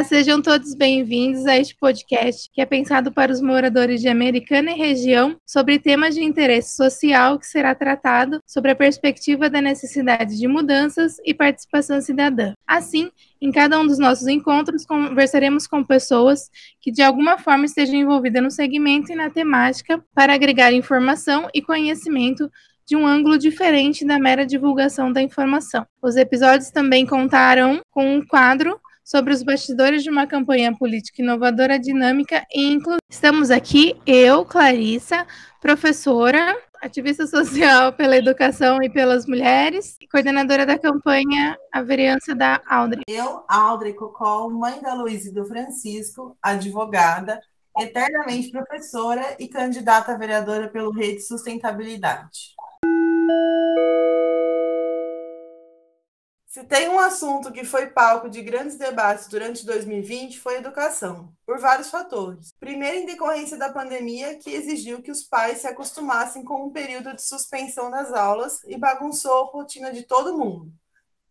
Olá, sejam todos bem-vindos a este podcast que é pensado para os moradores de Americana e região sobre temas de interesse social que será tratado sobre a perspectiva da necessidade de mudanças e participação cidadã. Assim, em cada um dos nossos encontros, conversaremos com pessoas que de alguma forma estejam envolvidas no segmento e na temática para agregar informação e conhecimento de um ângulo diferente da mera divulgação da informação. Os episódios também contaram com um quadro sobre os bastidores de uma campanha política inovadora, dinâmica e inclusiva. Estamos aqui, eu, Clarissa, professora, ativista social pela educação e pelas mulheres, coordenadora da campanha A Vereança da Aldre. Eu, Aldre Cocol, mãe da Luísa e do Francisco, advogada, eternamente professora e candidata a vereadora pelo Rede Sustentabilidade. Se tem um assunto que foi palco de grandes debates durante 2020 foi educação, por vários fatores. Primeiro, em decorrência da pandemia, que exigiu que os pais se acostumassem com um período de suspensão das aulas e bagunçou a rotina de todo mundo.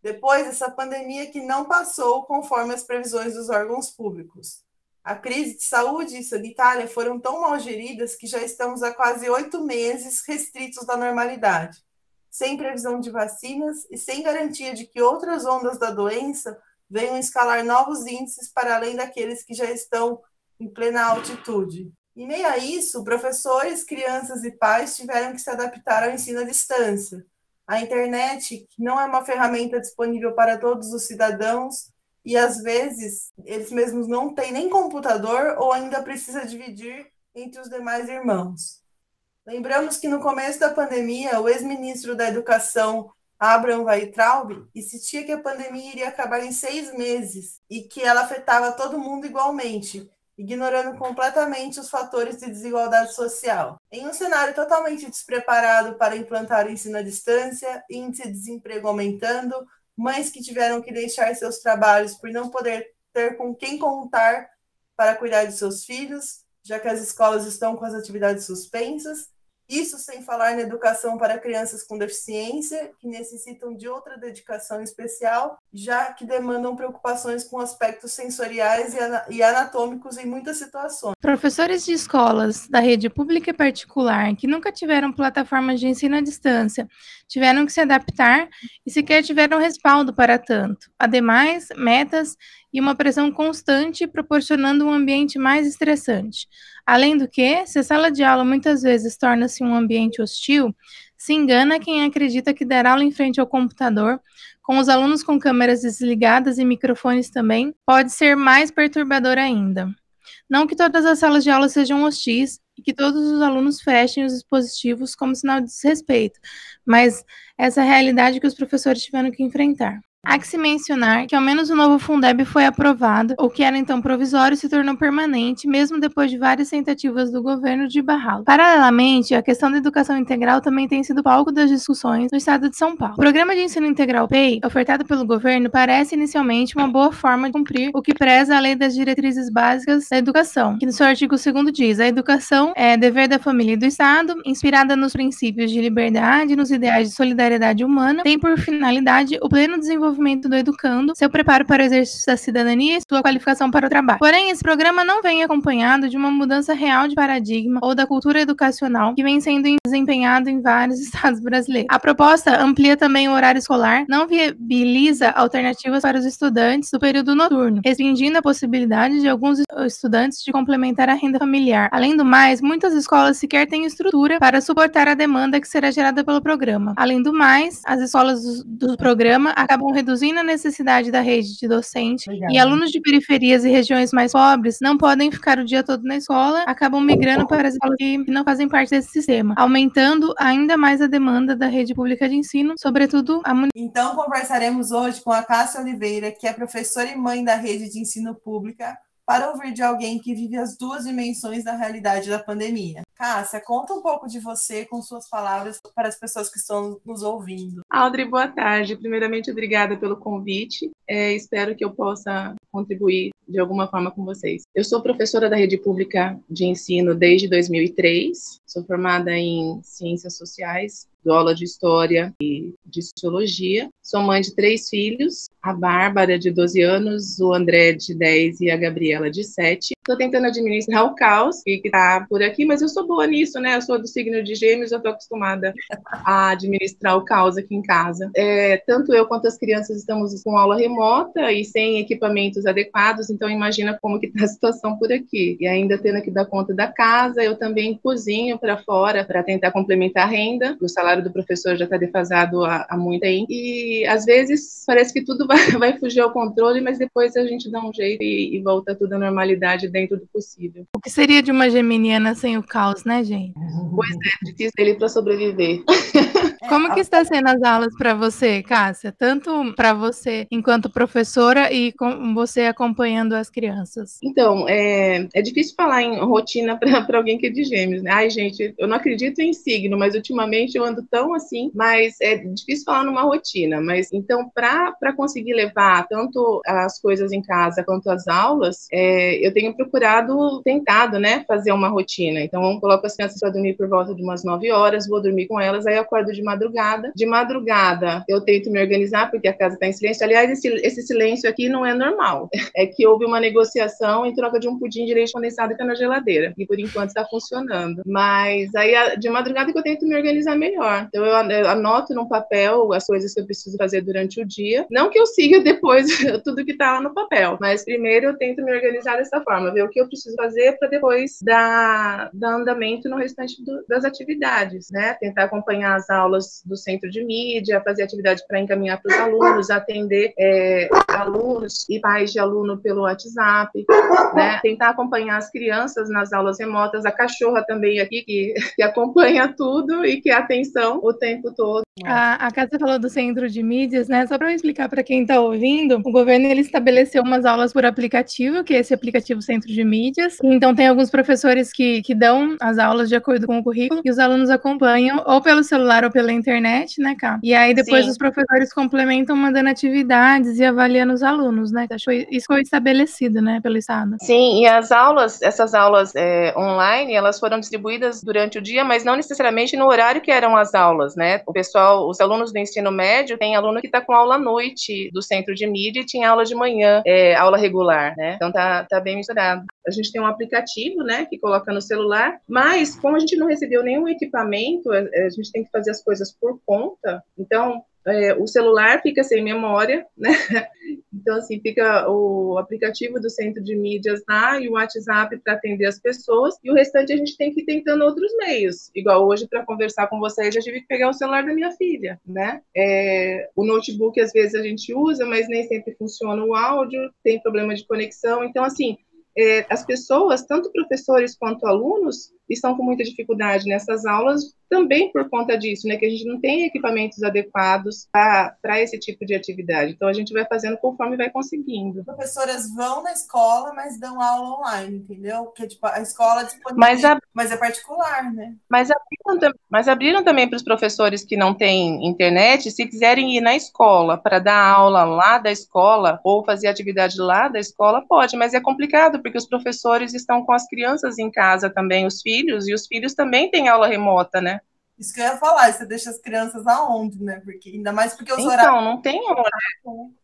Depois, essa pandemia que não passou conforme as previsões dos órgãos públicos. A crise de saúde e sanitária foram tão mal geridas que já estamos há quase oito meses restritos da normalidade sem previsão de vacinas e sem garantia de que outras ondas da doença venham escalar novos índices para além daqueles que já estão em plena altitude. Em meio a isso, professores, crianças e pais tiveram que se adaptar ao ensino à distância. A internet, que não é uma ferramenta disponível para todos os cidadãos, e às vezes eles mesmos não têm nem computador ou ainda precisa dividir entre os demais irmãos. Lembramos que no começo da pandemia, o ex-ministro da Educação, Abraham Weitraub, insistia que a pandemia iria acabar em seis meses e que ela afetava todo mundo igualmente, ignorando completamente os fatores de desigualdade social. Em um cenário totalmente despreparado para implantar o ensino à distância, índice de desemprego aumentando, mães que tiveram que deixar seus trabalhos por não poder ter com quem contar para cuidar de seus filhos, já que as escolas estão com as atividades suspensas, isso sem falar na educação para crianças com deficiência, que necessitam de outra dedicação especial, já que demandam preocupações com aspectos sensoriais e anatômicos em muitas situações. Professores de escolas da rede pública e particular que nunca tiveram plataformas de ensino à distância tiveram que se adaptar e sequer tiveram respaldo para tanto. Ademais, metas e uma pressão constante, proporcionando um ambiente mais estressante. Além do que, se a sala de aula muitas vezes torna-se um ambiente hostil, se engana quem acredita que dar aula em frente ao computador, com os alunos com câmeras desligadas e microfones também, pode ser mais perturbador ainda. Não que todas as salas de aula sejam hostis e que todos os alunos fechem os dispositivos como sinal de desrespeito, mas essa é a realidade que os professores tiveram que enfrentar. Há que se mencionar que ao menos o novo Fundeb foi aprovado, o que era então provisório se tornou permanente, mesmo depois de várias tentativas do governo de barrá-lo. Paralelamente, a questão da educação integral também tem sido palco das discussões no estado de São Paulo. O programa de ensino integral PEI, ofertado pelo governo, parece inicialmente uma boa forma de cumprir o que preza a lei das diretrizes básicas da educação, que no seu artigo 2 diz: a educação é dever da família e do Estado, inspirada nos princípios de liberdade e nos ideais de solidariedade humana, tem por finalidade o pleno desenvolvimento desenvolvimento do educando, seu preparo para o exercício da cidadania e sua qualificação para o trabalho. Porém, esse programa não vem acompanhado de uma mudança real de paradigma ou da cultura educacional que vem sendo desempenhado em vários estados brasileiros. A proposta amplia também o horário escolar, não viabiliza alternativas para os estudantes do período noturno, restringindo a possibilidade de alguns estudantes de complementar a renda familiar. Além do mais, muitas escolas sequer têm estrutura para suportar a demanda que será gerada pelo programa. Além do mais, as escolas do, do programa acabam reduzindo a necessidade da rede de docente Obrigada. e alunos de periferias e regiões mais pobres não podem ficar o dia todo na escola, acabam migrando para as escolas que não fazem parte desse sistema, aumentando ainda mais a demanda da rede pública de ensino, sobretudo a Então conversaremos hoje com a Cássia Oliveira, que é professora e mãe da rede de ensino pública, para ouvir de alguém que vive as duas dimensões da realidade da pandemia. Cássia, conta um pouco de você com suas palavras para as pessoas que estão nos ouvindo. Audrey, boa tarde. Primeiramente, obrigada pelo convite. É, espero que eu possa contribuir de alguma forma com vocês. Eu sou professora da rede pública de ensino desde 2003, sou formada em ciências sociais dou aula de História e de Sociologia. Sou mãe de três filhos, a Bárbara, de 12 anos, o André, de 10 e a Gabriela, de 7. Estou tentando administrar o caos que está por aqui, mas eu sou boa nisso, né? Eu sou do signo de gêmeos, eu estou acostumada a administrar o caos aqui em casa. É, tanto eu quanto as crianças estamos com aula remota e sem equipamentos adequados, então imagina como que está a situação por aqui. E ainda tendo que dar conta da casa, eu também cozinho para fora para tentar complementar a renda. O salário do professor já está defasado há, há muito tempo. E às vezes parece que tudo vai, vai fugir ao controle, mas depois a gente dá um jeito e, e volta tudo à normalidade dentro do possível. O que seria de uma geminiana sem o caos, né, gente? Pois é, difícil ele para sobreviver. Como que está sendo as aulas para você, Cássia? Tanto para você enquanto professora e com você acompanhando as crianças? Então, é, é difícil falar em rotina para alguém que é de gêmeos, né? Ai, gente, eu não acredito em signo, mas ultimamente eu ando tão assim, mas é difícil falar numa rotina. Mas então, para conseguir levar tanto as coisas em casa quanto as aulas, é, eu tenho procurado, tentado, né, fazer uma rotina. Então, coloco as crianças para dormir por volta de umas 9 horas, vou dormir com elas, aí acordo de madrugada. De madrugada, eu tento me organizar, porque a casa está em silêncio. Aliás, esse, esse silêncio aqui não é normal. É que houve uma negociação em troca de um pudim de leite condensado que está na geladeira. E por enquanto está funcionando. Mas aí, de madrugada, que eu tento me organizar melhor. Então, eu anoto num papel as coisas que eu preciso fazer durante o dia. Não que eu siga depois tudo que está lá no papel, mas primeiro eu tento me organizar dessa forma, ver o que eu preciso fazer para depois dar, dar andamento no restante do, das atividades, né? Tentar acompanhar as aulas do centro de mídia, fazer atividade para encaminhar para os alunos, atender é, alunos e pais de aluno pelo WhatsApp, né? Tentar acompanhar as crianças nas aulas remotas, a cachorra também aqui que, que acompanha tudo e que é atenção o tempo todo. A, a Cássia falou do centro de mídias, né? Só para eu explicar para quem está ouvindo, o governo ele estabeleceu umas aulas por aplicativo, que é esse aplicativo Centro de Mídias. Então tem alguns professores que, que dão as aulas de acordo com o currículo e os alunos acompanham ou pelo celular ou pela internet, né, Cá? E aí depois Sim. os professores complementam mandando atividades e avaliando os alunos, né? Isso foi estabelecido, né, pelo Estado. Sim, e as aulas, essas aulas é, online, elas foram distribuídas durante o dia, mas não necessariamente no horário que eram as aulas, né? O pessoal, os alunos do ensino médio, tem aluno que está com aula à noite do centro de mídia e tinha aula de manhã, é, aula regular, né? Então tá, tá bem misturado. A gente tem um aplicativo, né, que coloca no celular, mas como a gente não recebeu nenhum equipamento, a gente tem que fazer as coisas por conta. Então, é, o celular fica sem memória, né? Então, assim, fica o aplicativo do centro de mídias lá e o WhatsApp para atender as pessoas, e o restante a gente tem que ir tentando outros meios. Igual hoje, para conversar com vocês, eu tive que pegar o celular da minha filha, né? É, o notebook, às vezes, a gente usa, mas nem sempre funciona o áudio, tem problema de conexão. Então, assim, é, as pessoas, tanto professores quanto alunos, estão com muita dificuldade nessas aulas também por conta disso, né, que a gente não tem equipamentos adequados para esse tipo de atividade. Então a gente vai fazendo conforme vai conseguindo. Professoras vão na escola, mas dão aula online, entendeu? Porque tipo, a escola disponibiliza, mas, a... mas é particular, né? Mas abriram, mas abriram também para os professores que não têm internet, se quiserem ir na escola para dar aula lá da escola ou fazer atividade lá da escola, pode, mas é complicado porque os professores estão com as crianças em casa também, os filhos filhos, e os filhos também têm aula remota, né? Isso que eu ia falar, você deixa as crianças aonde, né? Porque ainda mais porque os então, horários. Não, não tem hora.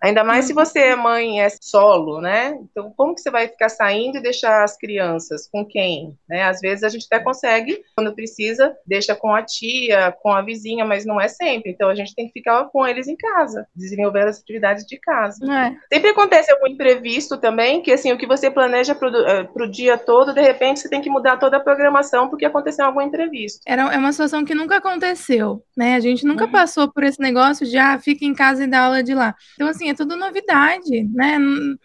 Ainda mais se você é mãe é solo, né? Então, como que você vai ficar saindo e deixar as crianças? Com quem? Né? Às vezes a gente até consegue, quando precisa, deixa com a tia, com a vizinha, mas não é sempre. Então a gente tem que ficar com eles em casa, desenvolver as atividades de casa. É. Sempre acontece algum imprevisto também, que assim, o que você planeja para o eh, dia todo, de repente você tem que mudar toda a programação porque aconteceu algum imprevisto. Era, é uma situação que não nunca aconteceu, né? A gente nunca uhum. passou por esse negócio de, ah, fica em casa e dá aula de lá. Então, assim, é tudo novidade, né?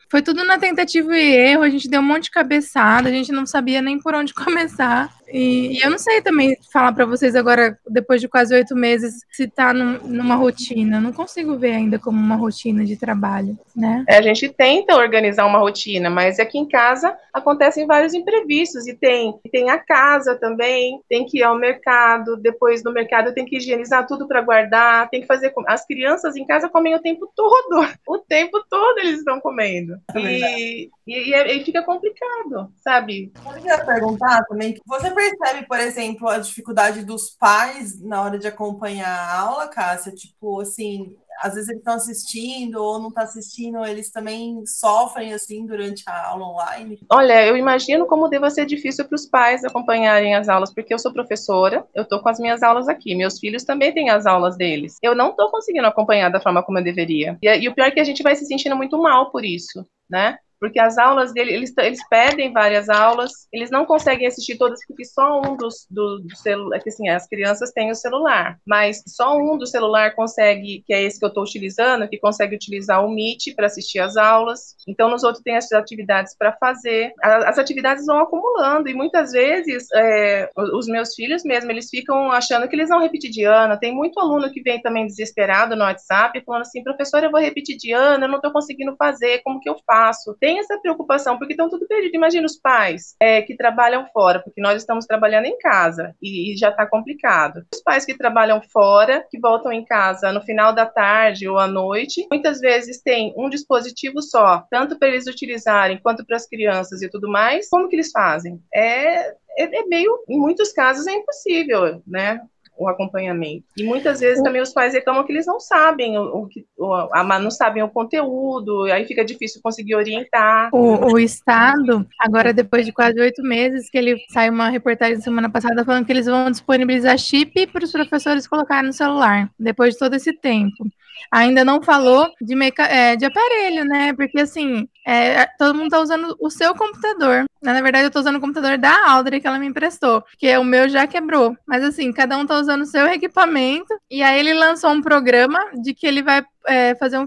Foi tudo na tentativa e erro, a gente deu um monte de cabeçada, a gente não sabia nem por onde começar. E, e eu não sei também falar para vocês agora, depois de quase oito meses, se está num, numa rotina. Não consigo ver ainda como uma rotina de trabalho, né? É, a gente tenta organizar uma rotina, mas aqui em casa acontecem vários imprevistos e tem, tem a casa também, tem que ir ao mercado, depois no mercado tem que higienizar tudo para guardar, tem que fazer. As crianças em casa comem o tempo todo, o tempo todo eles estão comendo. É e, e, e, fica complicado, sabe? Eu queria perguntar também, você percebe, por exemplo, a dificuldade dos pais na hora de acompanhar a aula, Cássia? Tipo, assim, às vezes eles estão assistindo ou não estão tá assistindo, eles também sofrem assim durante a aula online? Olha, eu imagino como deva ser difícil para os pais acompanharem as aulas, porque eu sou professora, eu estou com as minhas aulas aqui, meus filhos também têm as aulas deles. Eu não estou conseguindo acompanhar da forma como eu deveria. E, e o pior é que a gente vai se sentindo muito mal por isso, né? Porque as aulas dele, eles, eles pedem várias aulas, eles não conseguem assistir todas, porque só um dos do, do celular, é assim, as crianças têm o celular, mas só um do celular consegue, que é esse que eu estou utilizando, que consegue utilizar o Meet para assistir as aulas, então nos outros tem as atividades para fazer, as atividades vão acumulando, e muitas vezes é, os meus filhos mesmo, eles ficam achando que eles vão repetir de ano, tem muito aluno que vem também desesperado no WhatsApp, falando assim, professor, eu vou repetir de ano, eu não estou conseguindo fazer, como que eu faço? Tem tem essa preocupação, porque estão tudo perdido. Imagina os pais é, que trabalham fora, porque nós estamos trabalhando em casa e, e já está complicado. Os pais que trabalham fora, que voltam em casa no final da tarde ou à noite, muitas vezes têm um dispositivo só, tanto para eles utilizarem quanto para as crianças e tudo mais. Como que eles fazem? É, é, é meio, em muitos casos, é impossível, né? O acompanhamento. E muitas vezes também os pais reclamam que eles não sabem o, que, o, não sabem o conteúdo, aí fica difícil conseguir orientar. O, o Estado, agora depois de quase oito meses, que ele saiu uma reportagem semana passada falando que eles vão disponibilizar chip para os professores colocarem no celular, depois de todo esse tempo. Ainda não falou de, meca é, de aparelho, né? Porque assim, é, todo mundo está usando o seu computador. Na verdade, eu estou usando o computador da Audrey que ela me emprestou, porque o meu já quebrou. Mas assim, cada um está usando o seu equipamento. E aí ele lançou um programa de que ele vai é, fazer um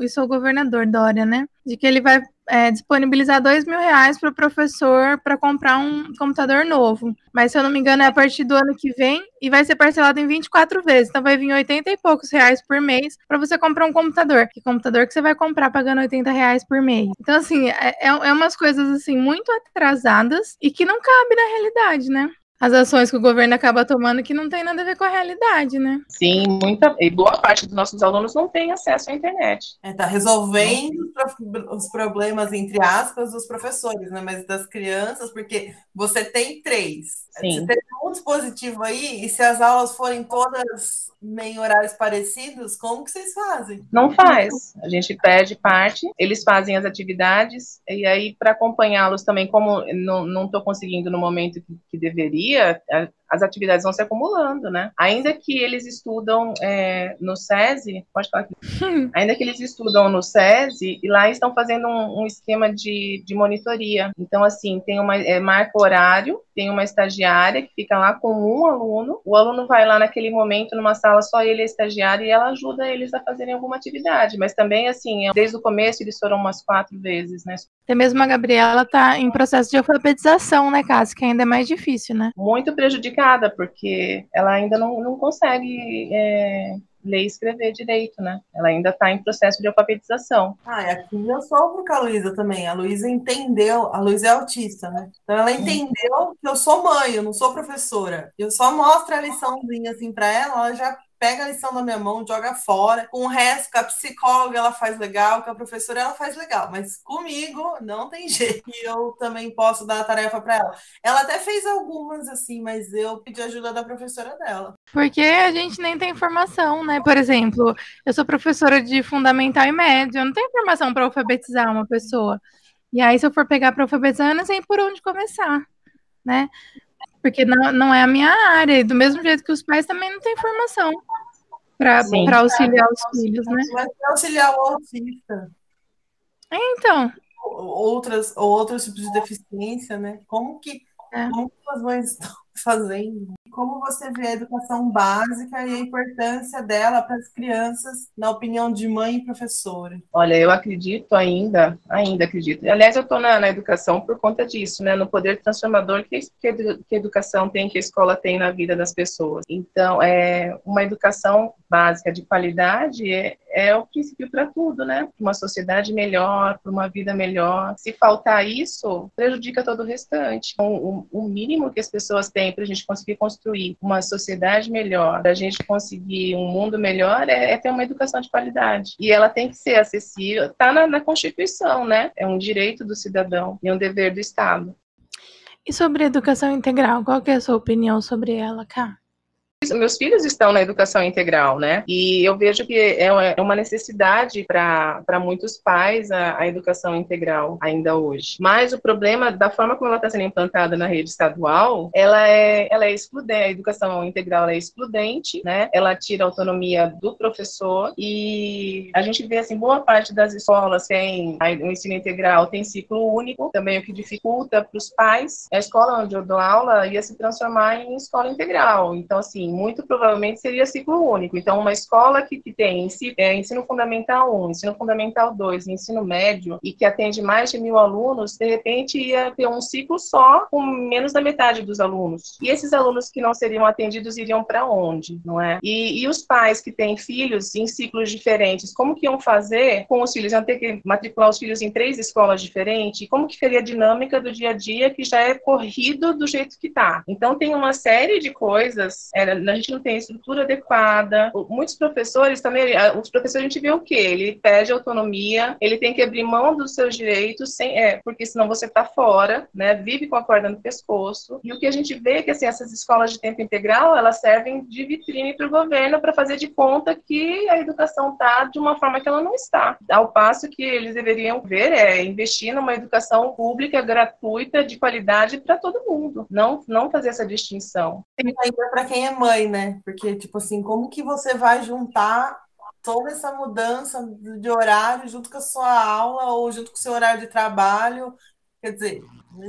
Isso é o governador Dória, né? De que ele vai é, disponibilizar dois mil reais para o professor para comprar um computador novo. Mas se eu não me engano, é a partir do ano que vem e vai ser parcelado em 24 vezes. Então vai vir 80 e poucos reais por mês para você comprar um computador. Que computador que você vai comprar pagando 80 reais por mês? Então, assim, é, é, é umas coisas assim muito atrasadas e que não cabe na realidade, né? As ações que o governo acaba tomando que não tem nada a ver com a realidade, né? Sim, muita e boa parte dos nossos alunos não tem acesso à internet. É, tá resolvendo os problemas entre aspas dos professores, né? Mas das crianças, porque você tem três. Sim. Você tem um dispositivo aí e se as aulas forem todas meio horários parecidos, como que vocês fazem? Não faz. A gente perde parte, eles fazem as atividades, e aí, para acompanhá-los também, como não estou conseguindo no momento que, que deveria, year as atividades vão se acumulando, né? Ainda que eles estudam é, no SESI, pode falar aqui, ainda que eles estudam no SESI, e lá estão fazendo um, um esquema de, de monitoria. Então, assim, tem uma é, marca horário, tem uma estagiária que fica lá com um aluno, o aluno vai lá naquele momento numa sala só ele é estagiário e ela ajuda eles a fazerem alguma atividade, mas também, assim, desde o começo eles foram umas quatro vezes, né? Até mesmo a Gabriela está em processo de alfabetização, né, Cássio, que ainda é mais difícil, né? Muito prejudicada porque ela ainda não, não consegue é, ler e escrever direito, né? Ela ainda está em processo de alfabetização. Ah, e aqui eu sofro com a Luísa também. A Luísa entendeu, a Luísa é autista, né? Então ela entendeu que eu sou mãe, eu não sou professora. Eu só mostro a liçãozinha assim para ela, ela já pega a lição na minha mão, joga fora. Com o resto, com a psicóloga ela faz legal, com a professora ela faz legal, mas comigo não tem jeito. E eu também posso dar a tarefa para ela. Ela até fez algumas assim, mas eu pedi ajuda da professora dela. Porque a gente nem tem informação, né? Por exemplo, eu sou professora de fundamental e médio, eu não tenho informação para alfabetizar uma pessoa. E aí, se eu for pegar para alfabetizar, eu não sei por onde começar, né? Porque não, não é a minha área, do mesmo jeito que os pais também não têm informação para auxiliar os filhos, né? Mas auxiliar o autista. É, então. Outras, ou outros tipos de deficiência, né? Como que, é. como que as mães estão fazendo? Como você vê a educação básica e a importância dela para as crianças, na opinião de mãe e professora? Olha, eu acredito ainda, ainda acredito. Aliás, eu estou na, na, educação por conta disso, né? No poder transformador que, que, que a educação tem, que a escola tem na vida das pessoas. Então, é uma educação básica de qualidade é, é o princípio para tudo, né? Para uma sociedade melhor, para uma vida melhor. Se faltar isso, prejudica todo o restante. Então, o, mínimo que as pessoas têm para a gente conseguir construir uma sociedade melhor, para a gente conseguir um mundo melhor, é, é, ter uma educação de qualidade. E ela tem que ser acessível, está na, na Constituição, né? É um direito do cidadão e um dever do Estado. E sobre a educação integral, qual é a sua opinião sobre ela, Cá? Meus filhos estão na educação integral, né? E eu vejo que é uma é necessidade para muitos pais a, a, educação integral ainda hoje. Mas o problema da forma como ela está sendo implantada na rede estadual, ela é, ela é excludente. A educação integral é excludente, né? Ela tira a autonomia do professor e a gente vê assim boa parte das escolas tem o ensino integral tem ciclo único, também o que dificulta para os pais. A escola onde eu dou aula ia se transformar em escola integral. Então assim muito provavelmente seria ciclo único. Então, uma escola que, que tem é, ensino fundamental 1, ensino fundamental 2, ensino médio, e que atende mais de mil alunos, de repente ia ter um ciclo só com menos da metade dos alunos. E esses alunos que não seriam atendidos iriam para onde, não é? E, e os pais que têm filhos em ciclos diferentes, como que iam fazer com os filhos? Iam ter que matricular os filhos em três escolas diferentes? Como que seria a dinâmica do dia a dia que já é corrido do jeito que está? Então, tem uma série de coisas, é, a gente não tem estrutura adequada. Muitos professores também, os professores a gente vê o quê? Ele pede autonomia, ele tem que abrir mão dos seus direitos, sem, é, porque senão você está fora, né? Vive com a corda no pescoço. E o que a gente vê é que assim, essas escolas de tempo integral, elas servem de vitrine para o governo para fazer de conta que a educação está de uma forma que ela não está. Ao passo que eles deveriam ver é investir numa educação pública gratuita de qualidade para todo mundo, não não fazer essa distinção. Ainda para quem é mãe mãe, né? Porque, tipo assim, como que você vai juntar toda essa mudança de horário junto com a sua aula ou junto com o seu horário de trabalho? Quer dizer.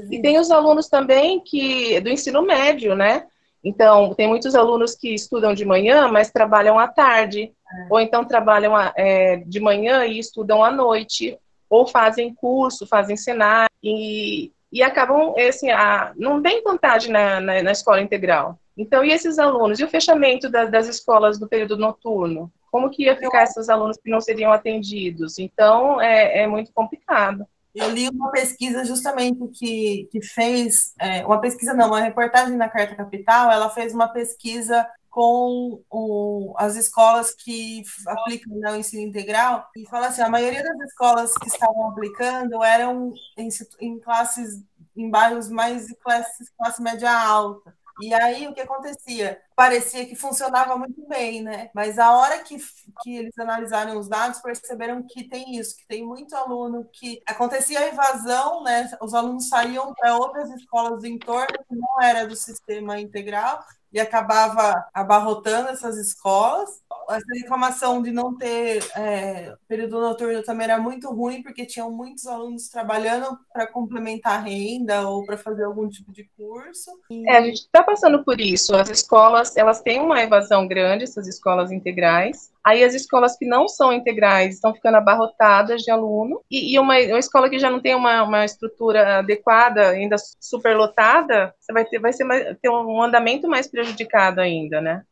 E tem os alunos também que do ensino médio, né? Então, tem muitos alunos que estudam de manhã, mas trabalham à tarde, é. ou então trabalham é, de manhã e estudam à noite, ou fazem curso, fazem cenário, e, e acabam, assim, a, não tem vantagem na, na, na escola integral. Então, e esses alunos? E o fechamento das, das escolas do período noturno? Como que ia ficar esses alunos que não seriam atendidos? Então, é, é muito complicado. Eu li uma pesquisa justamente que, que fez, é, uma pesquisa não, uma reportagem na Carta Capital, ela fez uma pesquisa com o, as escolas que aplicam o ensino integral e fala assim, a maioria das escolas que estavam aplicando eram em, em classes, em bairros mais de classe, classe média alta. E aí o que acontecia? Parecia que funcionava muito bem, né? Mas a hora que, que eles analisaram os dados, perceberam que tem isso, que tem muito aluno que acontecia a evasão, né? Os alunos saíam para outras escolas do entorno que não era do sistema integral e acabava abarrotando essas escolas. Essa reclamação de não ter é, período noturno também era muito ruim, porque tinham muitos alunos trabalhando para complementar a renda ou para fazer algum tipo de curso. E... É, a gente está passando por isso. As escolas, elas têm uma evasão grande, essas escolas integrais. Aí as escolas que não são integrais estão ficando abarrotadas de aluno, e, e uma, uma, escola que já não tem uma, uma estrutura adequada, ainda superlotada, você vai ter, vai ser mais, ter um andamento mais prejudicado ainda, né?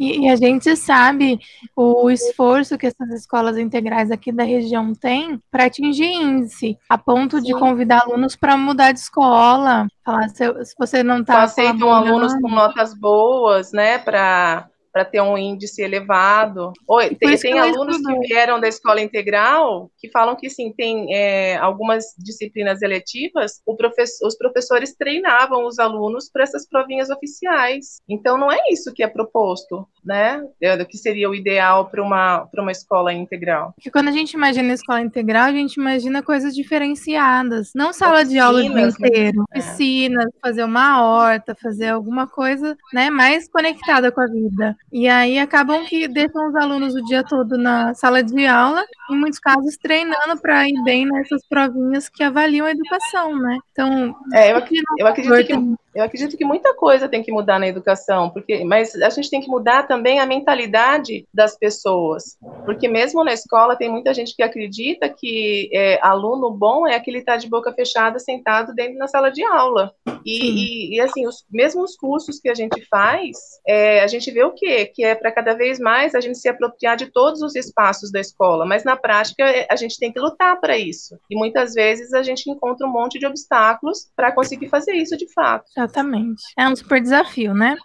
E, e, a gente sabe o esforço que essas escolas integrais aqui da região têm para atingir índice, a ponto Sim. de convidar alunos para mudar de escola. Falar se, se você não está. Aceitam alunos com notas boas, né? Para para ter um índice elevado. Oi, tem, tem alunos que vieram da escola integral que falam que sim, tem é, algumas disciplinas eletivas, professor, os professores treinavam os alunos para essas provinhas oficiais. Então não é isso que é proposto, né? É, do que seria o ideal para uma, uma escola integral. Porque quando a gente imagina escola integral, a gente imagina coisas diferenciadas, não sala Oficinas, de aula o dia né? inteiro, né? piscina, fazer uma horta, fazer alguma coisa, né, mais conectada com a vida. E aí acabam que deixam os alunos o dia todo na sala de aula, em muitos casos treinando para ir bem nessas provinhas que avaliam a educação, né? Então, é, eu, eu acredito que Eu acredito que muita coisa tem que mudar na educação, porque, mas a gente tem que mudar também a mentalidade das pessoas, porque mesmo na escola tem muita gente que acredita que é, aluno bom é aquele que está de boca fechada sentado dentro da sala de aula. E, e, e assim, os mesmos cursos que a gente faz, é, a gente vê o quê? Que é para cada vez mais a gente se apropriar de todos os espaços da escola, mas na prática é, a gente tem que lutar para isso. E muitas vezes a gente encontra um monte de obstáculos para conseguir fazer isso de fato. Exatamente. É um super desafio, né?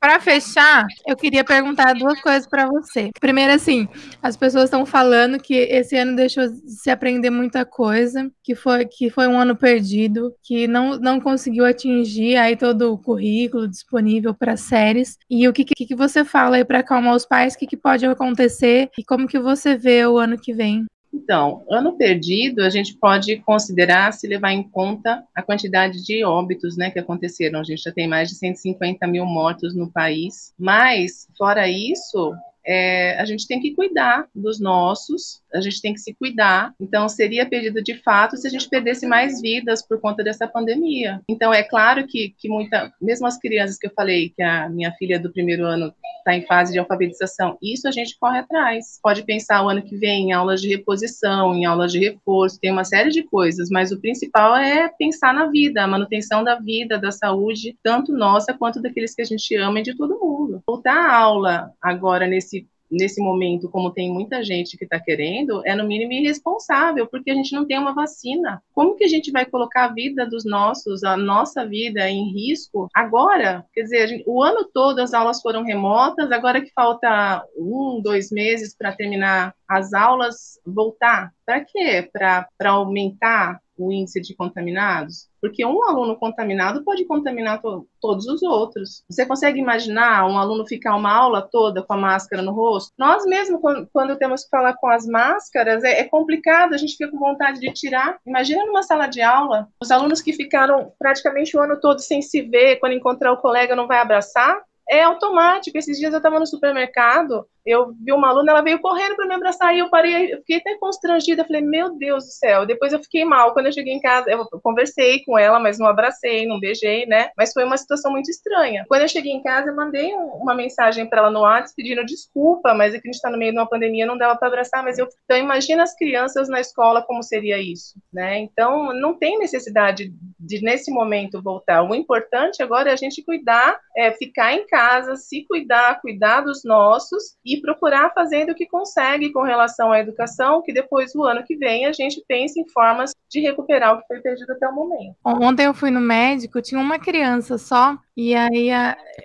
Para fechar, eu queria perguntar duas coisas para você. Primeiro, assim, as pessoas estão falando que esse ano deixou de se aprender muita coisa, que foi, que foi um ano perdido, que não, não conseguiu atingir aí todo o currículo disponível para séries. E o que, que, que você fala aí para acalmar os pais? O que, que pode acontecer e como que você vê o ano que vem? Então, ano perdido, a gente pode considerar se levar em conta a quantidade de óbitos né, que aconteceram. A gente já tem mais de 150 mil mortos no país. Mas, fora isso, é, a gente tem que cuidar dos nossos, a gente tem que se cuidar. Então, seria perdido de fato se a gente perdesse mais vidas por conta dessa pandemia. Então, é claro que, que muita, mesmo as crianças que eu falei, que a minha filha do primeiro ano está em fase de alfabetização, isso a gente corre atrás. Pode pensar o ano que vem em aulas de reposição, em aulas de reforço, tem uma série de coisas, mas o principal é pensar na vida, a manutenção da vida, da saúde, tanto nossa quanto daqueles que a gente ama e de todo mundo. Voltar à aula agora nesse nesse momento, como tem muita gente que está querendo, é no mínimo irresponsável, porque a gente não tem uma vacina. Como que a gente vai colocar a vida dos nossos, a nossa vida em risco agora? Quer dizer, gente, o ano todo as aulas foram remotas, agora que falta um, dois meses para terminar as aulas, voltar. Para quê? Para aumentar o índice de contaminados? Porque um aluno contaminado pode contaminar to todos os outros. Você consegue imaginar um aluno ficar uma aula toda com a máscara no rosto? Nós mesmo, quando, temos que falar com as máscaras, é, é, complicado, a gente fica com vontade de tirar. Imagina numa sala de aula, os alunos que ficaram praticamente o ano todo sem se ver, quando encontrar o colega não vai abraçar? É automático. Esses dias eu estava no supermercado, eu vi uma aluna, ela veio correndo para me abraçar e eu parei, eu fiquei até constrangida, falei, meu Deus do céu. Depois eu fiquei mal quando eu cheguei em casa, eu conversei com ela, mas não abracei, não beijei, né? Mas foi uma situação muito estranha. Quando eu cheguei em casa, eu mandei uma mensagem para ela no WhatsApp pedindo desculpa, mas é que a gente está no meio de uma pandemia, não dava para abraçar, mas eu então imagina as crianças na escola como seria isso, né? Então não tem necessidade de nesse momento voltar. O importante agora é a gente cuidar, é ficar em casa, se cuidar, cuidar dos nossos e procurar fazendo o que consegue com relação à educação, que depois, o ano que vem, a gente pense em formas de recuperar o que foi perdido até o momento. Ontem eu fui no médico, tinha uma criança só, e aí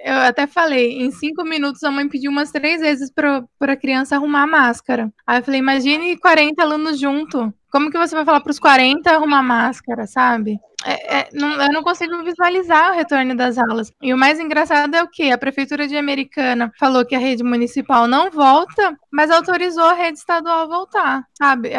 eu até falei, em cinco minutos a mãe pediu umas três vezes para a criança arrumar a máscara. Aí eu falei, imagine 40 alunos junto. Como que você vai falar para os 40 arrumar máscara, sabe? É, é, não, eu não consigo visualizar o retorno das aulas. E o mais engraçado é o que? A Prefeitura de Americana falou que a rede municipal não volta, mas autorizou a rede estadual a voltar, sabe? É,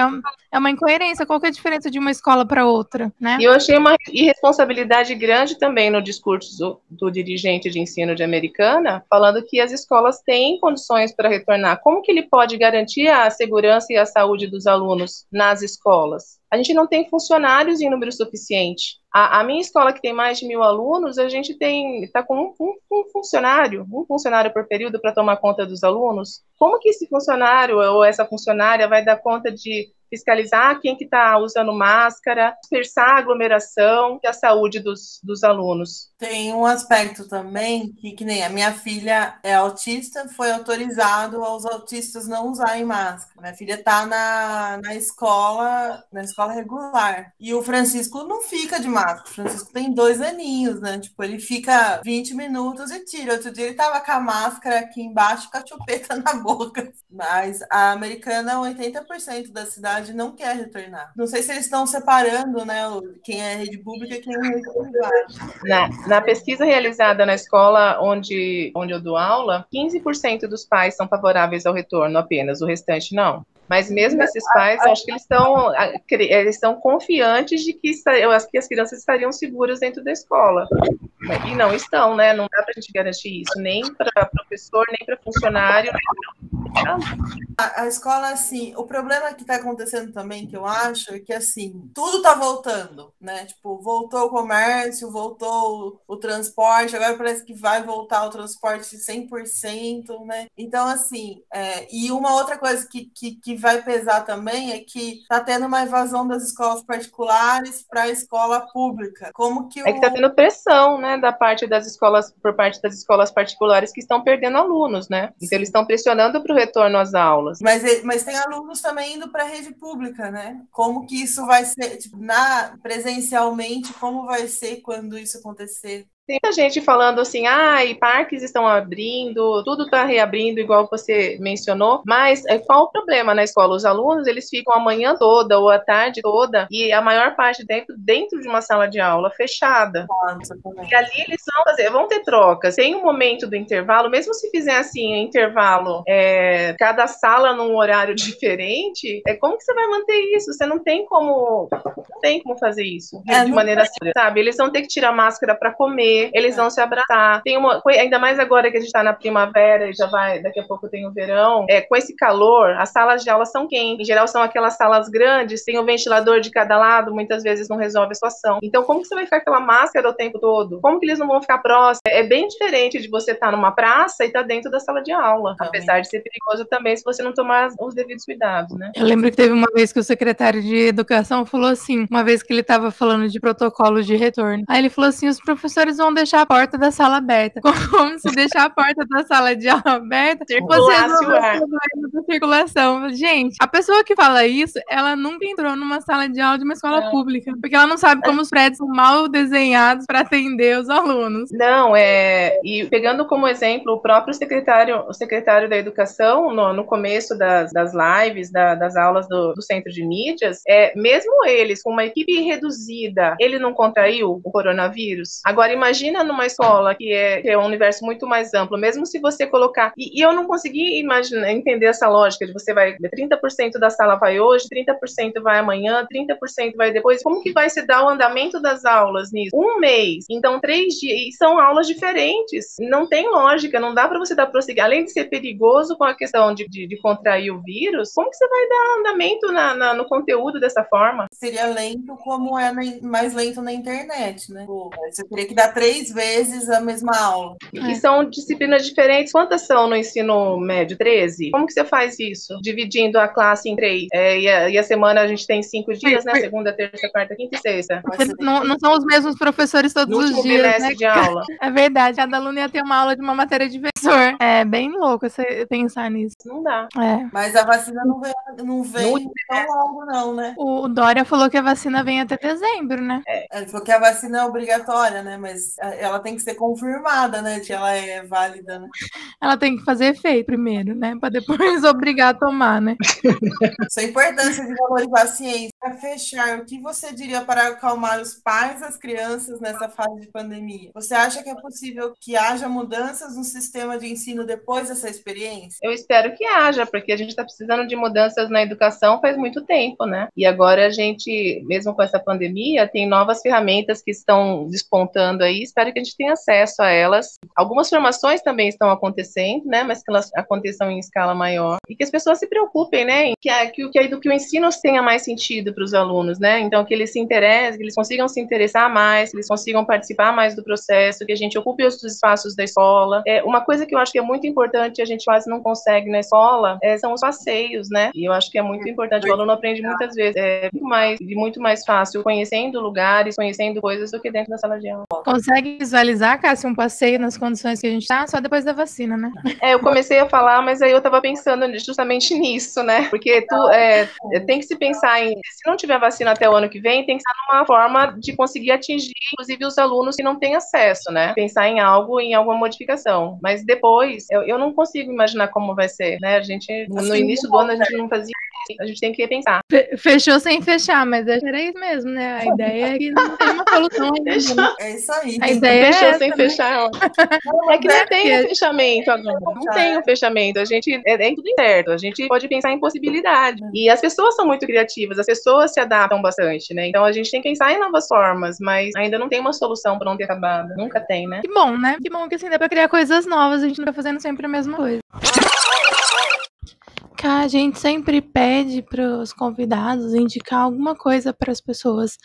é uma incoerência. Qual que é a diferença de uma escola para outra, né? E eu achei uma irresponsabilidade grande também no discurso do, do dirigente de ensino de Americana, falando que as escolas têm condições para retornar. Como que ele pode garantir a segurança e a saúde dos alunos nas escolas? A gente não tem funcionários em número suficiente. A, a minha escola, que tem mais de mil alunos, a gente tem está com um, um, um, funcionário, um funcionário por período para tomar conta dos alunos. Como que esse funcionário ou essa funcionária vai dar conta de fiscalizar quem que está usando máscara, dispersar a aglomeração e a saúde dos, dos alunos. Tem um aspecto também que, que nem a minha filha é autista, foi autorizado aos autistas não usarem máscara. Minha filha está na, na escola, na escola regular. E o Francisco não fica de máscara. O Francisco tem dois aninhos, né? Tipo, ele fica 20 minutos e tira. Outro dia ele tava com a máscara aqui embaixo com a chupeta na boca. Mas a americana, 80% da cidade cidade não quer retornar. Não sei se eles estão separando, né, quem é rede pública e quem é rede privada. Na, na pesquisa realizada na escola onde, onde eu dou aula, 15% dos pais são favoráveis ao retorno apenas, o restante não. Mas mesmo esses pais, acho que eles estão, eles estão confiantes de que, que as crianças estariam seguras dentro da escola. E não estão, né? Não dá para a gente garantir isso, nem para professor, nem para funcionário, nem A, a, escola, assim, o problema que está acontecendo também, que eu acho, é que, assim, tudo está voltando, né? Tipo, voltou o comércio, voltou o, o, transporte, agora parece que vai voltar o transporte 100%, né? Então, assim, é, e uma outra coisa que, que, que vai pesar também é que está tendo uma evasão das escolas particulares para a escola pública. Como que o... É que está tendo pressão, né, da parte das escolas, por parte das escolas particulares que estão perdendo alunos, né? Então, eles estão pressionando para o retorno às aulas. Mas, mas tem alunos também indo para a rede pública, né? Como que isso vai ser, tipo, na, presencialmente, como vai ser quando isso acontecer? Tem muita gente falando assim, ah, e parques estão abrindo, tudo está reabrindo, igual você mencionou, mas é, qual o problema na escola? Os alunos, eles ficam a manhã toda ou a tarde toda e a maior parte dentro, dentro de uma sala de aula fechada. Nossa, e ali eles vão fazer, vão ter trocas. Tem um momento do intervalo, mesmo se fizer assim, intervalo, é, cada sala num horário diferente, é, como que você vai manter isso? Você não tem como, não tem como fazer isso é, de maneira, sabe? Eles vão ter que tirar máscara para comer, comer, eles vão se abraçar. Tem uma, ainda mais agora que a gente está na primavera e já vai, daqui a pouco tem o verão, é, com esse calor, as salas de aula são quentes. Em geral, são aquelas salas grandes, tem um ventilador de cada lado, muitas vezes não resolve a situação. Então, como que você vai ficar com aquela máscara o tempo todo? Como que eles não vão ficar próximos? É bem diferente de você estar tá numa praça e estar tá dentro da sala de aula. Também. Apesar de ser perigoso também se você não tomar os devidos cuidados, né? Eu lembro que teve uma vez que o secretário de Educação falou assim, uma vez que ele estava falando de protocolos de retorno. Aí ele falou assim: os professores vão deixar a porta da sala aberta. Como se deixar a porta da sala de aula aberta, você não circulação. Gente, a pessoa que fala isso, ela nunca entrou numa sala de aula de uma escola é. pública, porque ela não sabe como os prédios são mal desenhados para atender os alunos. Não, é, e pegando como exemplo o próprio secretário, o secretário da Educação, no, no começo das, das lives, da, das aulas do, do Centro de Mídias, é, mesmo eles, com uma equipe reduzida, ele não contraiu o coronavírus? Agora, imagina no numa escola que é, que é um universo muito mais amplo, mesmo se você colocar. E, e eu não consegui imaginar, entender essa lógica de você vai. 30% da sala vai hoje, 30% vai amanhã, 30% vai depois. Como que vai se dar o andamento das aulas nisso? Um mês, então três dias. E são aulas diferentes. Não tem lógica, não dá para você dar prosseguir. Além de ser perigoso com a questão de, de, de contrair o vírus, como que você vai dar andamento na, na, no conteúdo dessa forma? Seria lento como é na, mais lento na internet, né? Você teria que dar vezes vezes a mesma aula. E é. são disciplinas diferentes. Quantas são no ensino médio? 13? Como que você faz isso? Dividindo a classe em três. É, e, a, e, a, semana a gente tem cinco dias, né? Segunda, terça, quarta, quinta e sexta. Não, não, são os mesmos professores todos no os dias. Né? de aula. É verdade. Cada aluno ia ter uma aula de uma matéria de professor. É bem louco você pensar nisso. Não dá. É. Mas a vacina não vem, não vem tão logo, não, né? O Dória falou que a vacina vem até dezembro, né? É. Ele falou que a vacina é obrigatória, né? Mas ela ela tem que ser confirmada, né? Que ela é válida, né? Ela tem que fazer efeito primeiro, né? Para depois obrigar a tomar, né? Isso é a importância de valorizar a ciência. Para fechar, o que você diria para acalmar os pais e as crianças nessa fase de pandemia? Você acha que é possível que haja mudanças no sistema de ensino depois dessa experiência? Eu espero que haja, porque a gente está precisando de mudanças na educação faz muito tempo, né? E agora a gente, mesmo com essa pandemia, tem novas ferramentas que estão despontando aí. Espero que a gente tenha acesso a elas. Algumas formações também estão acontecendo, né? Mas que elas aconteçam em escala maior. E que as pessoas se preocupem, né? Que, que, que, que o ensino tenha mais sentido para os alunos, né? Então, que eles se interessem, que eles consigam se interessar mais, que eles consigam participar mais do processo, que a gente ocupe os espaços da escola. É, uma coisa que eu acho que é muito importante, a gente quase não consegue na escola, é, são os passeios, né? E eu acho que é muito importante. O aluno aprende muitas vezes, é muito mais, muito mais fácil conhecendo lugares, conhecendo coisas do que dentro da sala de aula. Consegue visualizar, Cássia, um passeio nas condições que a gente está, só depois da vacina, né? É, eu comecei a falar, mas aí eu estava pensando justamente nisso, né? Porque tu, é, tem que se pensar em, se não tiver vacina até o ano que vem, tem que estar numa forma de conseguir atingir, inclusive, os alunos que não têm acesso, né? Pensar em algo, em alguma modificação. Mas depois, eu, eu não consigo imaginar como vai ser, né? A gente, no assim, início do ano, a gente não fazia a gente tem que pensar. Fechou sem fechar, mas era isso mesmo, né? A ideia é que não tem uma solução ainda. Né? É isso aí. A ideia Fechou é essa, sem né? fechar. é que não tem um fechamento agora. Não tem um fechamento. A gente é, é tudo incerto. A gente pode pensar em possibilidade. E as pessoas são muito criativas, as pessoas se adaptam bastante, né? Então a gente tem que pensar em novas formas, mas ainda não tem uma solução pronta e acabada. Nunca tem, né? Que bom, né? Que bom que assim dá pra criar coisas novas, a gente não tá fazendo sempre a mesma coisa. Cá a gente sempre pede para os convidados indicar alguma coisa para as pessoas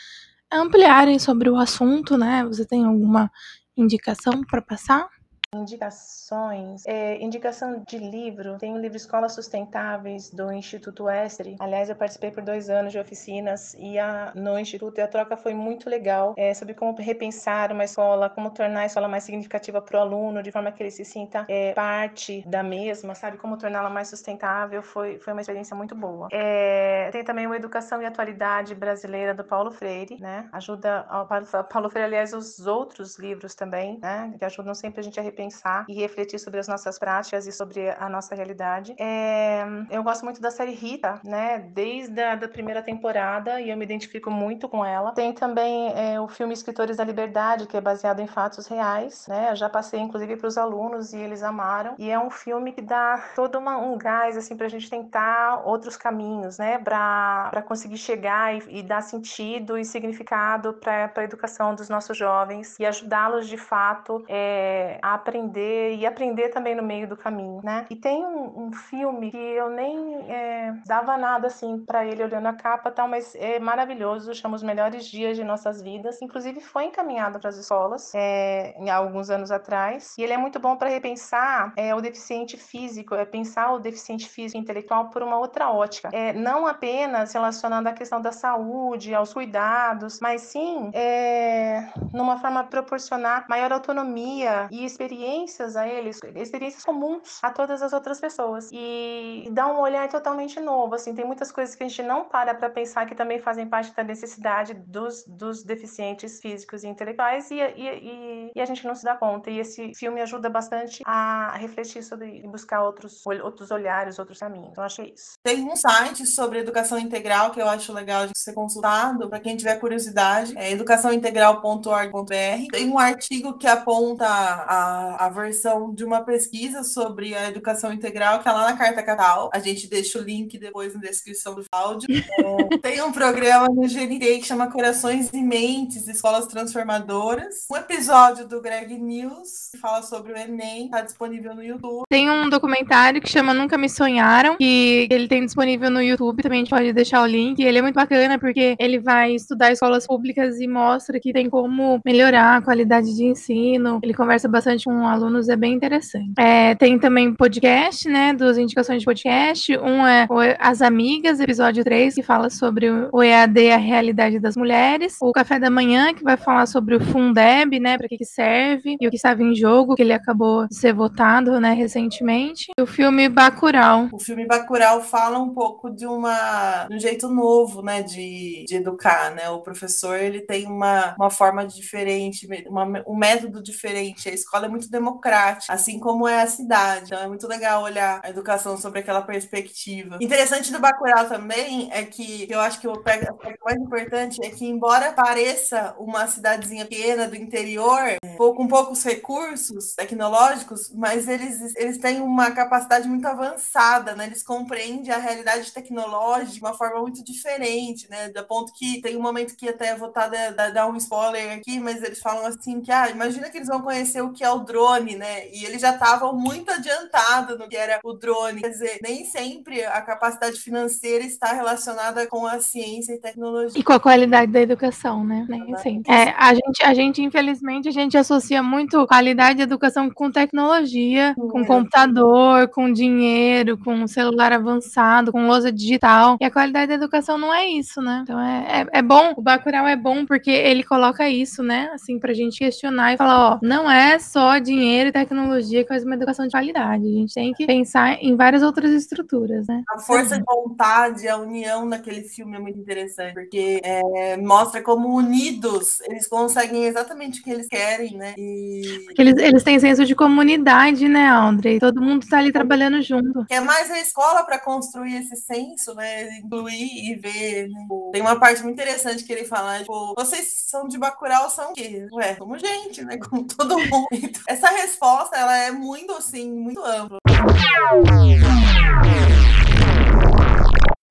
ampliarem sobre o assunto, né? Você tem alguma indicação para passar? Indicações, é, indicação de livro, tem o livro Escolas Sustentáveis do Instituto Estre. Aliás, eu participei por dois anos de oficinas e a, no Instituto e a troca foi muito legal é, sobre como repensar uma escola, como tornar a escola mais significativa para o aluno, de forma que ele se sinta é, parte da mesma, sabe? Como torná-la mais sustentável. Foi, foi uma experiência muito boa. É, tem também o Educação e Atualidade Brasileira do Paulo Freire, né? Ajuda ao Paulo Freire, aliás, os outros livros também, né? Que ajudam sempre a gente a repensar pensar e refletir sobre as nossas práticas e sobre a nossa realidade. É, eu gosto muito da série Rita, né? Desde a da primeira temporada e eu me identifico muito com ela. Tem também é, o filme Escritores da Liberdade, que é baseado em fatos reais, né? Eu já passei inclusive para os alunos e eles amaram. E é um filme que dá todo uma, um gás assim para a gente tentar outros caminhos, né? Para conseguir chegar e, e, dar sentido e significado para a educação dos nossos jovens e ajudá-los de fato é, a aprender e aprender também no meio do caminho, né? E tem um, um filme que eu nem é, dava nada assim para ele olhando a capa tal, mas é maravilhoso, chama Os Melhores Dias de Nossas Vidas. Inclusive foi encaminhado para as escolas é, em alguns anos atrás. E ele é muito bom para repensar é, o deficiente físico, é pensar o deficiente físico e intelectual por uma outra ótica. É, não apenas relacionando a questão da saúde, aos cuidados, mas sim é, numa forma proporcionar maior autonomia e experiência experiências a eles, experiências comuns a todas as outras pessoas. E dá um olhar totalmente novo, assim, tem muitas coisas que a gente não para para pensar que também fazem parte da necessidade dos, dos deficientes físicos e intelectuais e, e, e, a gente não se dá conta. E esse filme ajuda bastante a refletir sobre e buscar outros, outros olhares, outros caminhos. Então, é isso. Tem um site sobre educação integral que eu acho legal de ser consultado, para quem tiver curiosidade, é educaçãointegral.org.br. Tem um artigo que aponta a a, versão de uma pesquisa sobre a educação integral, que é lá na Carta Catal. A gente deixa o link depois na descrição do áudio. É, tem um programa no GNT que chama Corações e Mentes, Escolas Transformadoras. Um episódio do Greg News que fala sobre o Enem, está disponível no YouTube. Tem um documentário que chama Nunca Me Sonharam, que ele tem disponível no YouTube, também a gente pode deixar o link. Ele é muito bacana porque ele vai estudar escolas públicas e mostra que tem como melhorar a qualidade de ensino. Ele conversa bastante com alunos é bem interessante. É, tem também podcast, né? Duas indicações de podcast. Um é As Amigas, episódio 3, que fala sobre o EAD, a realidade das mulheres. O Café da Manhã, que vai falar sobre o Fundeb, né? Para que, que serve e o que estava em jogo, que ele acabou de ser votado, né? Recentemente. E o filme Bacurau. O filme Bacurau fala um pouco de uma de um jeito novo, né? De, de educar, né? O professor ele tem uma, uma forma diferente, uma, um método diferente. A escola é muito muito democrática, assim como é a cidade. Então é muito legal olhar a educação sobre aquela perspectiva. Interessante do Bacurau também é que eu acho que o aspecto mais importante é que, embora pareça uma cidadezinha pequena do interior, com poucos recursos tecnológicos, mas eles, eles têm uma capacidade muito avançada, né? Eles compreendem a realidade tecnológica de uma forma muito diferente, né? Da ponto que tem um momento que até vou estar dar um spoiler aqui, mas eles falam assim que, ah, imagina que eles vão conhecer o que é o drone né? E eles já estavam muito adiantados no que era o drone. Quer dizer, nem sempre a capacidade financeira está relacionada com a ciência e tecnologia. E com a qualidade da educação, né? Nem sempre. É, a, gente, a gente, infelizmente, a gente associa muito qualidade de educação com tecnologia, com computador, com dinheiro, com celular avançado, com lousa digital. E a qualidade da educação não é isso, né? Então é, é, é bom, o Bacurau é bom porque ele coloca isso, né? Assim, pra gente questionar e falar, ó, não é só dinheiro e tecnologia que faz uma educação de qualidade. A gente tem que pensar em várias outras estruturas, né? A força de vontade, a união naquele filme é muito interessante, porque é, mostra como unidos eles conseguem exatamente o que eles querem, né? E... Porque eles, eles têm senso de comunidade, né, André? Todo mundo está ali trabalhando junto. É mais a escola para construir esse senso, né? Incluir e ver. Né? Tem uma parte muito interessante que ele fala, tipo, vocês são de Bacurau, são o quê? Ué, somos gente, né? Como todo mundo. Então, essa resposta ela é muito assim, muito ampla.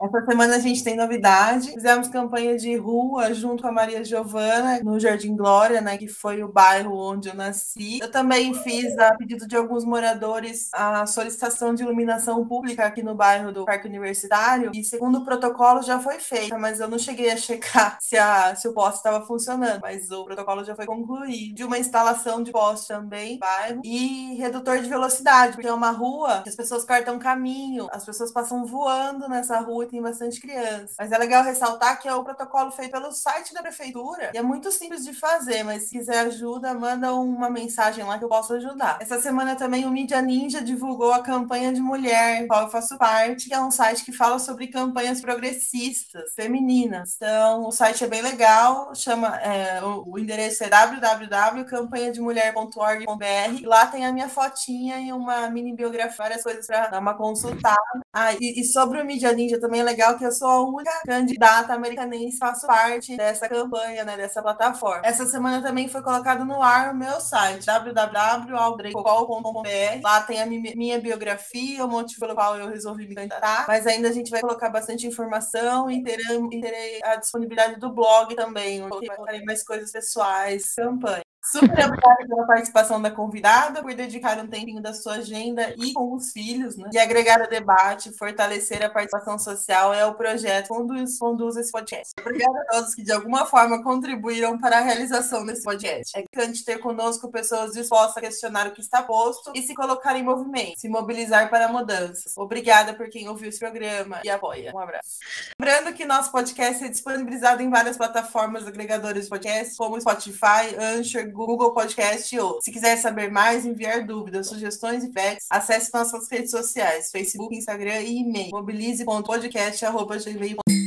Essa semana a gente tem novidade. Fizemos campanha de rua junto com a Maria Giovana no Jardim Glória, né, que foi o bairro onde eu nasci. Eu também fiz, a pedido de alguns moradores, a solicitação de iluminação pública aqui no bairro do Parque Universitário. E segundo o protocolo já foi feita, mas eu não cheguei a checar se, a, se o poste estava funcionando. Mas o protocolo já foi concluído. De uma instalação de poste também, bairro. E redutor de velocidade, porque é uma rua que as pessoas cortam caminho, as pessoas passam voando nessa rua tem bastante criança. Mas é legal ressaltar que é o protocolo feito pelo site da prefeitura e é muito simples de fazer, mas se quiser ajuda, manda uma mensagem lá que eu posso ajudar. Essa semana também o Mídia Ninja divulgou a campanha de mulher, qual eu faço parte, que é um site que fala sobre campanhas progressistas, femininas. Então, o site é bem legal, chama é, o, o endereço é www.campanhademulher.org.br lá tem a minha fotinha e uma mini biografia, várias coisas para dar uma consultada. Ah, e, e sobre o Mídia Ninja também é legal que eu sou a única candidata americanense faço parte dessa campanha, né, dessa plataforma. Essa semana também foi colocado no ar o meu site, www.aldrecocol.com.br. Lá tem a minha biografia, o motivo pelo qual eu resolvi me candidatar, mas ainda a gente vai colocar bastante informação e terei, terei a disponibilidade do blog também, onde eu colocarei mais coisas pessoais, campanha. Super obrigada pela participação da convidada, por dedicar um tempinho da sua agenda e com os filhos, né? E agregar o debate, fortalecer a participação social é o projeto que conduz, conduz esse podcast. Obrigada a todos que de alguma forma contribuíram para a realização desse podcast. É importante ter conosco pessoas dispostas a questionar o que está posto e se colocar em movimento, se mobilizar para mudanças. Obrigada por quem ouviu esse programa e apoia. Um abraço. Lembrando que nosso podcast é disponibilizado em várias plataformas agregadoras de podcast, como Spotify, Anchor, Google Podcast ou, se quiser saber mais, enviar dúvidas, sugestões e feedbacks, acesse nossas redes sociais, Facebook, Instagram e e-mail, mobilize.podcast.gmail.com